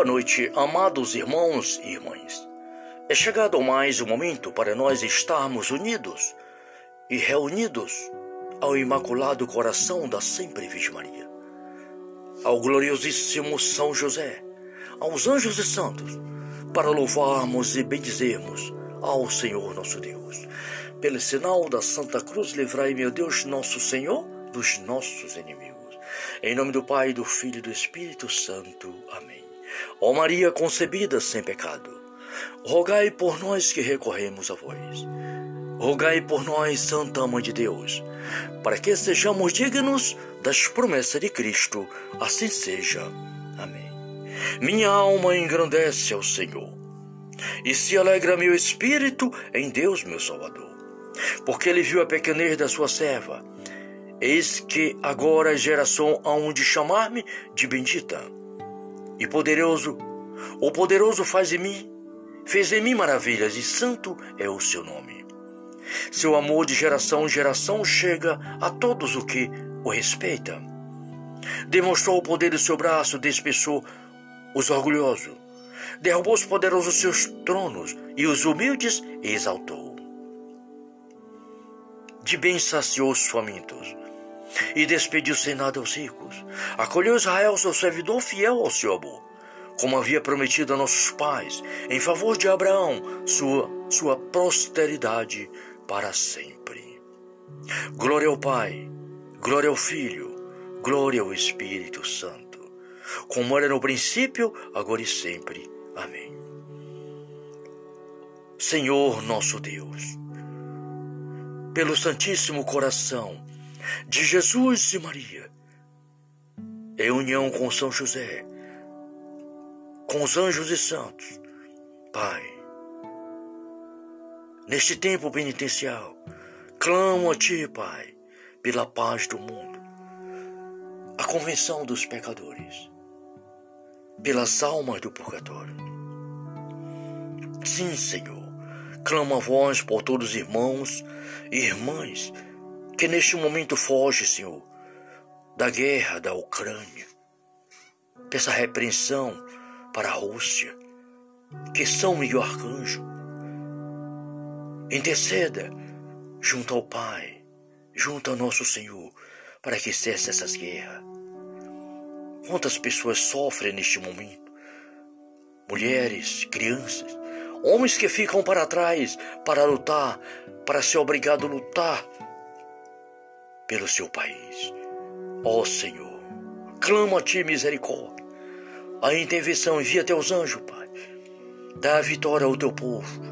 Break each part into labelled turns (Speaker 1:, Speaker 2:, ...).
Speaker 1: Boa noite, amados irmãos e irmãs. É chegado mais o momento para nós estarmos unidos e reunidos ao Imaculado Coração da Sempre Virgem Maria, ao gloriosíssimo São José, aos anjos e santos, para louvarmos e bendizermos ao Senhor nosso Deus. Pelo sinal da Santa Cruz, livrai, meu Deus, nosso Senhor, dos nossos inimigos. Em nome do Pai, do Filho e do Espírito Santo. Amém. Ó Maria concebida sem pecado, rogai por nós que recorremos a vós. Rogai por nós, Santa Mãe de Deus, para que sejamos dignos das promessas de Cristo. Assim seja. Amém. Minha alma engrandece ao Senhor, e se alegra meu espírito em Deus, meu Salvador, porque ele viu a pequenez da sua serva. Eis que agora a geração há de chamar-me de bendita. E poderoso, o poderoso faz em mim, fez em mim maravilhas, e santo é o seu nome. Seu amor de geração em geração chega a todos o que o respeita. Demonstrou o poder do seu braço, despeçou os orgulhosos, derrubou os poderosos seus tronos e os humildes exaltou. De bem saciou os famintos e despediu sem nada os ricos. Acolheu Israel, seu servidor fiel ao seu amor, como havia prometido a nossos pais, em favor de Abraão, sua, sua posteridade para sempre. Glória ao Pai, glória ao Filho, glória ao Espírito Santo, como era no princípio, agora e sempre. Amém. Senhor nosso Deus, pelo Santíssimo Coração de Jesus e Maria, em união com São José, com os anjos e santos, Pai, Neste tempo penitencial, clamo a Ti, Pai, pela paz do mundo, a convenção dos pecadores, pelas almas do purgatório. Sim, Senhor, clamo a vós por todos os irmãos e irmãs que neste momento fogem, Senhor, da guerra da Ucrânia. Peça repreensão para a Rússia, que São Miguel Arcanjo Interceda junto ao Pai, junto ao nosso Senhor, para que cesse essas guerras. Quantas pessoas sofrem neste momento? Mulheres, crianças, homens que ficam para trás para lutar, para ser obrigado a lutar pelo seu país. Ó oh, Senhor, clamo a Ti misericórdia. A intervenção envia teus anjos, Pai. Dá a vitória ao teu povo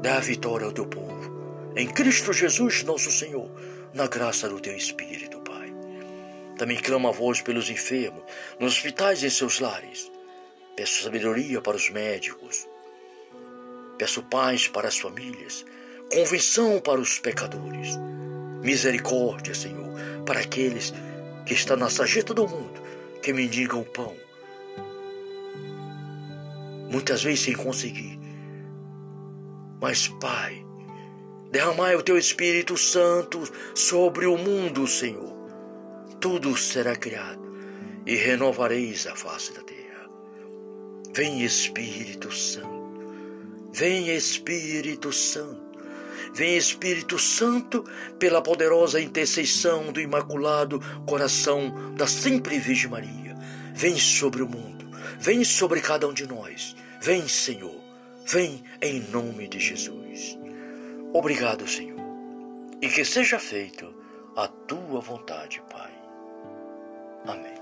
Speaker 1: Dá a vitória ao teu povo. Em Cristo Jesus, nosso Senhor, na graça do teu Espírito, Pai. Também clamo a voz pelos enfermos, nos hospitais e em seus lares. Peço sabedoria para os médicos. Peço paz para as famílias, convenção para os pecadores. Misericórdia, Senhor, para aqueles que estão na sarjeta do mundo, que mendigam o pão. Muitas vezes sem conseguir mas, Pai, derramai o teu Espírito Santo sobre o mundo, Senhor. Tudo será criado e renovareis a face da terra. Vem Espírito Santo, vem Espírito Santo. Vem Espírito Santo pela poderosa intercessão do Imaculado Coração da Sempre Virgem Maria. Vem sobre o mundo, vem sobre cada um de nós. Vem, Senhor Vem em nome de Jesus. Obrigado, Senhor. E que seja feito a tua vontade, Pai. Amém.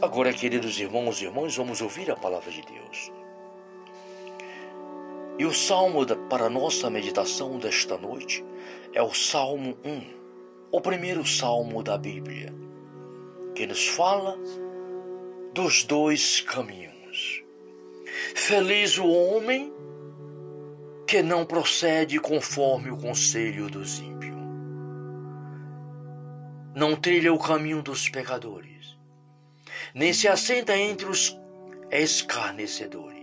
Speaker 1: Agora, queridos irmãos e irmãs, vamos ouvir a palavra de Deus. E o salmo para nossa meditação desta noite é o Salmo 1, o primeiro salmo da Bíblia, que nos fala dos dois caminhos Feliz o homem que não procede conforme o conselho dos ímpios, não trilha o caminho dos pecadores, nem se assenta entre os escarnecedores.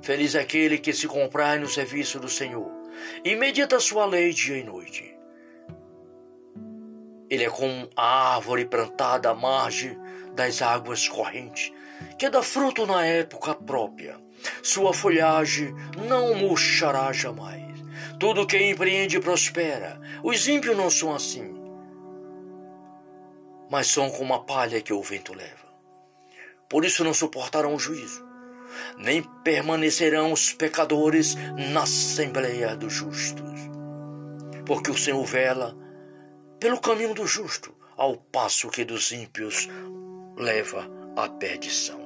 Speaker 1: Feliz aquele que se comprar no serviço do Senhor e medita sua lei dia e noite. Ele é como a árvore plantada à margem das águas correntes, que dá fruto na época própria. Sua folhagem não murchará jamais. Tudo que empreende prospera. Os ímpios não são assim, mas são como a palha que o vento leva. Por isso não suportarão o juízo, nem permanecerão os pecadores na assembleia dos justos. Porque o Senhor vela pelo caminho do justo, ao passo que dos ímpios leva à perdição.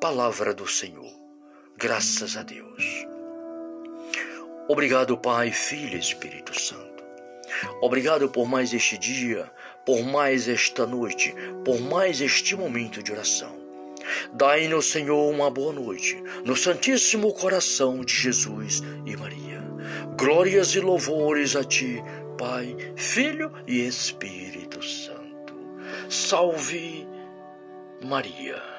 Speaker 1: Palavra do Senhor. Graças a Deus. Obrigado, Pai, Filho e Espírito Santo. Obrigado por mais este dia, por mais esta noite, por mais este momento de oração. Dai-nos, Senhor, uma boa noite, no Santíssimo Coração de Jesus e Maria. Glórias e louvores a Ti, Pai, Filho e Espírito Santo. Salve Maria.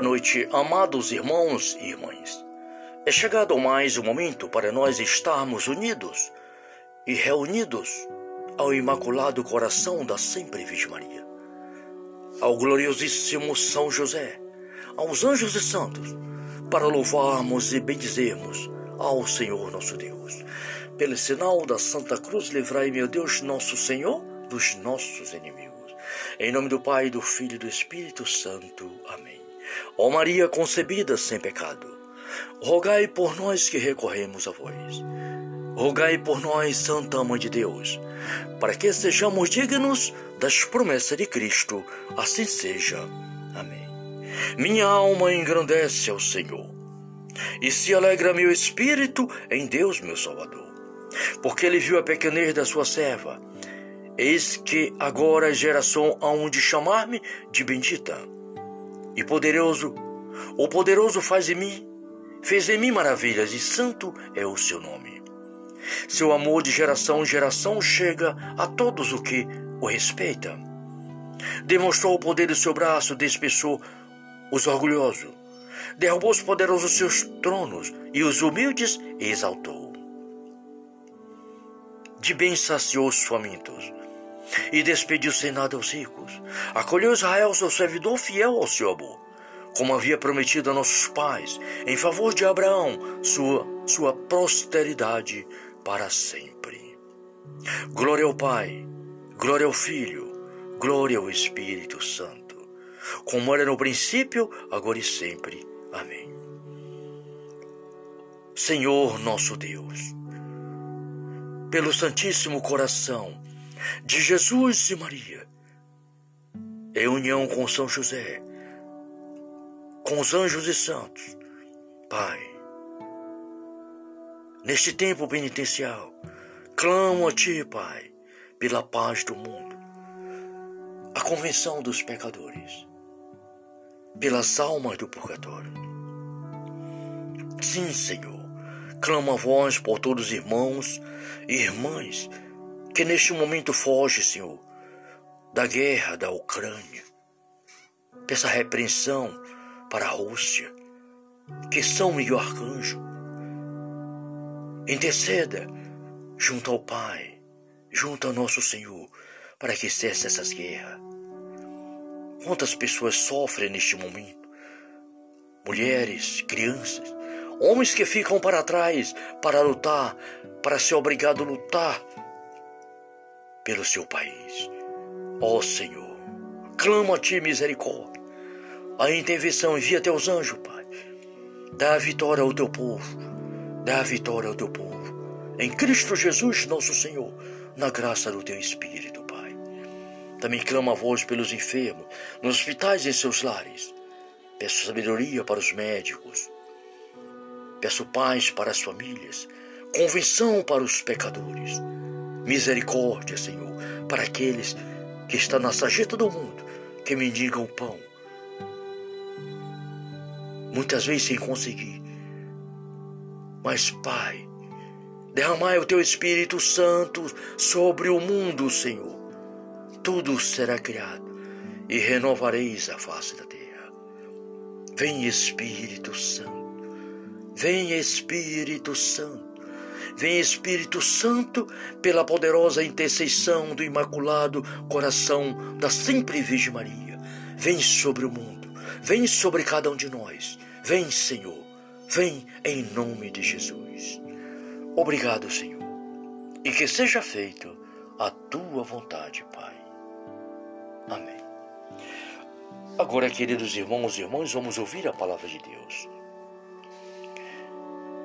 Speaker 1: Boa noite, amados irmãos e irmãs. É chegado mais o momento para nós estarmos unidos e reunidos ao Imaculado Coração da Sempre Virgem Maria, ao gloriosíssimo São José, aos anjos e santos, para louvarmos e bendizermos ao Senhor nosso Deus. Pelo sinal da Santa Cruz, livrai, meu Deus, nosso Senhor, dos nossos inimigos. Em nome do Pai, do Filho e do Espírito Santo. Amém. Ó Maria concebida sem pecado, rogai por nós que recorremos a vós. Rogai por nós, Santa Mãe de Deus, para que sejamos dignos das promessas de Cristo. Assim seja. Amém. Minha alma engrandece ao Senhor, e se alegra meu espírito em Deus, meu Salvador, porque ele viu a pequenez da sua serva. Eis que agora a geração há de chamar-me de bendita e poderoso, o poderoso faz em mim, fez em mim maravilhas, e santo é o seu nome. Seu amor de geração em geração chega a todos o que o respeita. Demonstrou o poder do seu braço, despeçou os orgulhosos, derrubou os poderosos seus tronos e os humildes exaltou. De bem saciou os famintos e despediu sem nada os ricos. Acolheu Israel, seu servidor fiel ao seu amor, como havia prometido a nossos pais, em favor de Abraão, sua, sua posteridade para sempre. Glória ao Pai, glória ao Filho, glória ao Espírito Santo, como era no princípio, agora e sempre. Amém. Senhor nosso Deus, pelo Santíssimo Coração de Jesus e Maria, em união com São José, com os anjos e santos, Pai, neste tempo penitencial, clamo a Ti, Pai, pela paz do mundo, a convenção dos pecadores, pelas almas do purgatório. Sim, Senhor, clamo a vós por todos os irmãos e irmãs que neste momento foge, Senhor, da guerra da Ucrânia. Peça repreensão para a Rússia, que São Miguel Arcanjo interceda junto ao Pai, junto ao nosso Senhor, para que cesse essas guerras. Quantas pessoas sofrem neste momento? Mulheres, crianças, homens que ficam para trás para lutar, para ser obrigado a lutar pelo seu país. Ó Senhor, clamo a Ti misericórdia. A intervenção envia Teus anjos, Pai. Dá a vitória ao Teu povo. Dá a vitória ao Teu povo. Em Cristo Jesus, nosso Senhor, na graça do Teu Espírito, Pai. Também clamo a vós pelos enfermos, nos hospitais e em seus lares. Peço sabedoria para os médicos. Peço paz para as famílias, convenção para os pecadores Misericórdia, Senhor, para aqueles que estão na sarjeta do mundo, que mendigam o pão. Muitas vezes sem conseguir. Mas, Pai, derramai o teu Espírito Santo sobre o mundo, Senhor. Tudo será criado e renovareis a face da terra. Vem Espírito Santo. Vem Espírito Santo. Vem Espírito Santo pela poderosa intercessão do Imaculado Coração da Sempre Virgem Maria. Vem sobre o mundo. Vem sobre cada um de nós. Vem, Senhor. Vem em nome de Jesus. Obrigado, Senhor. E que seja feito a tua vontade, Pai. Amém. Agora, queridos irmãos e irmãs, vamos ouvir a palavra de Deus.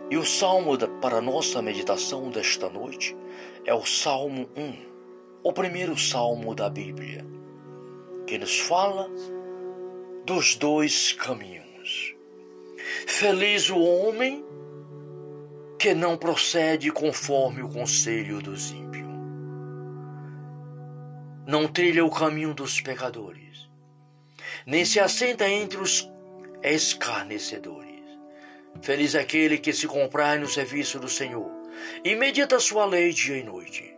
Speaker 1: E o salmo para nossa meditação desta noite é o Salmo 1, o primeiro salmo da Bíblia, que nos fala dos dois caminhos. Feliz o homem que não procede conforme o conselho dos ímpios, não trilha o caminho dos pecadores nem se assenta entre os escarnecedores. Feliz aquele que se comprar no serviço do Senhor e medita sua lei dia e noite.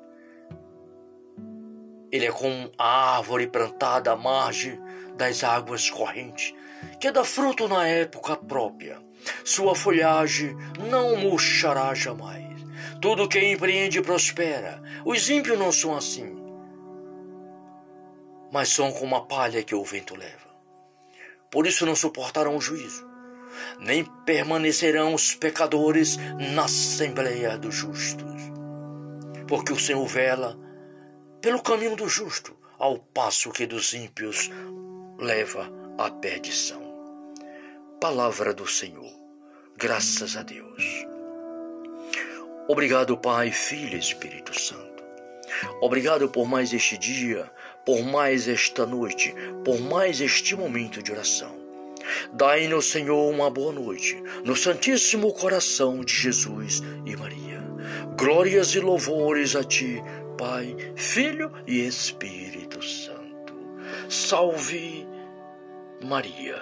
Speaker 1: Ele é como a árvore plantada à margem das águas correntes, que dá fruto na época própria. Sua folhagem não murchará jamais. Tudo que empreende prospera. Os ímpios não são assim, mas são como a palha que o vento leva. Por isso não suportarão o juízo, nem permanecerão os pecadores na assembleia dos justos. Porque o Senhor vela pelo caminho do justo, ao passo que dos ímpios leva à perdição. Palavra do Senhor. Graças a Deus. Obrigado, Pai, Filho e Espírito Santo. Obrigado por mais este dia, por mais esta noite, por mais este momento de oração. Dai-nos, Senhor, uma boa noite, no Santíssimo Coração de Jesus e Maria. Glórias e louvores a Ti, Pai, Filho e Espírito Santo. Salve Maria.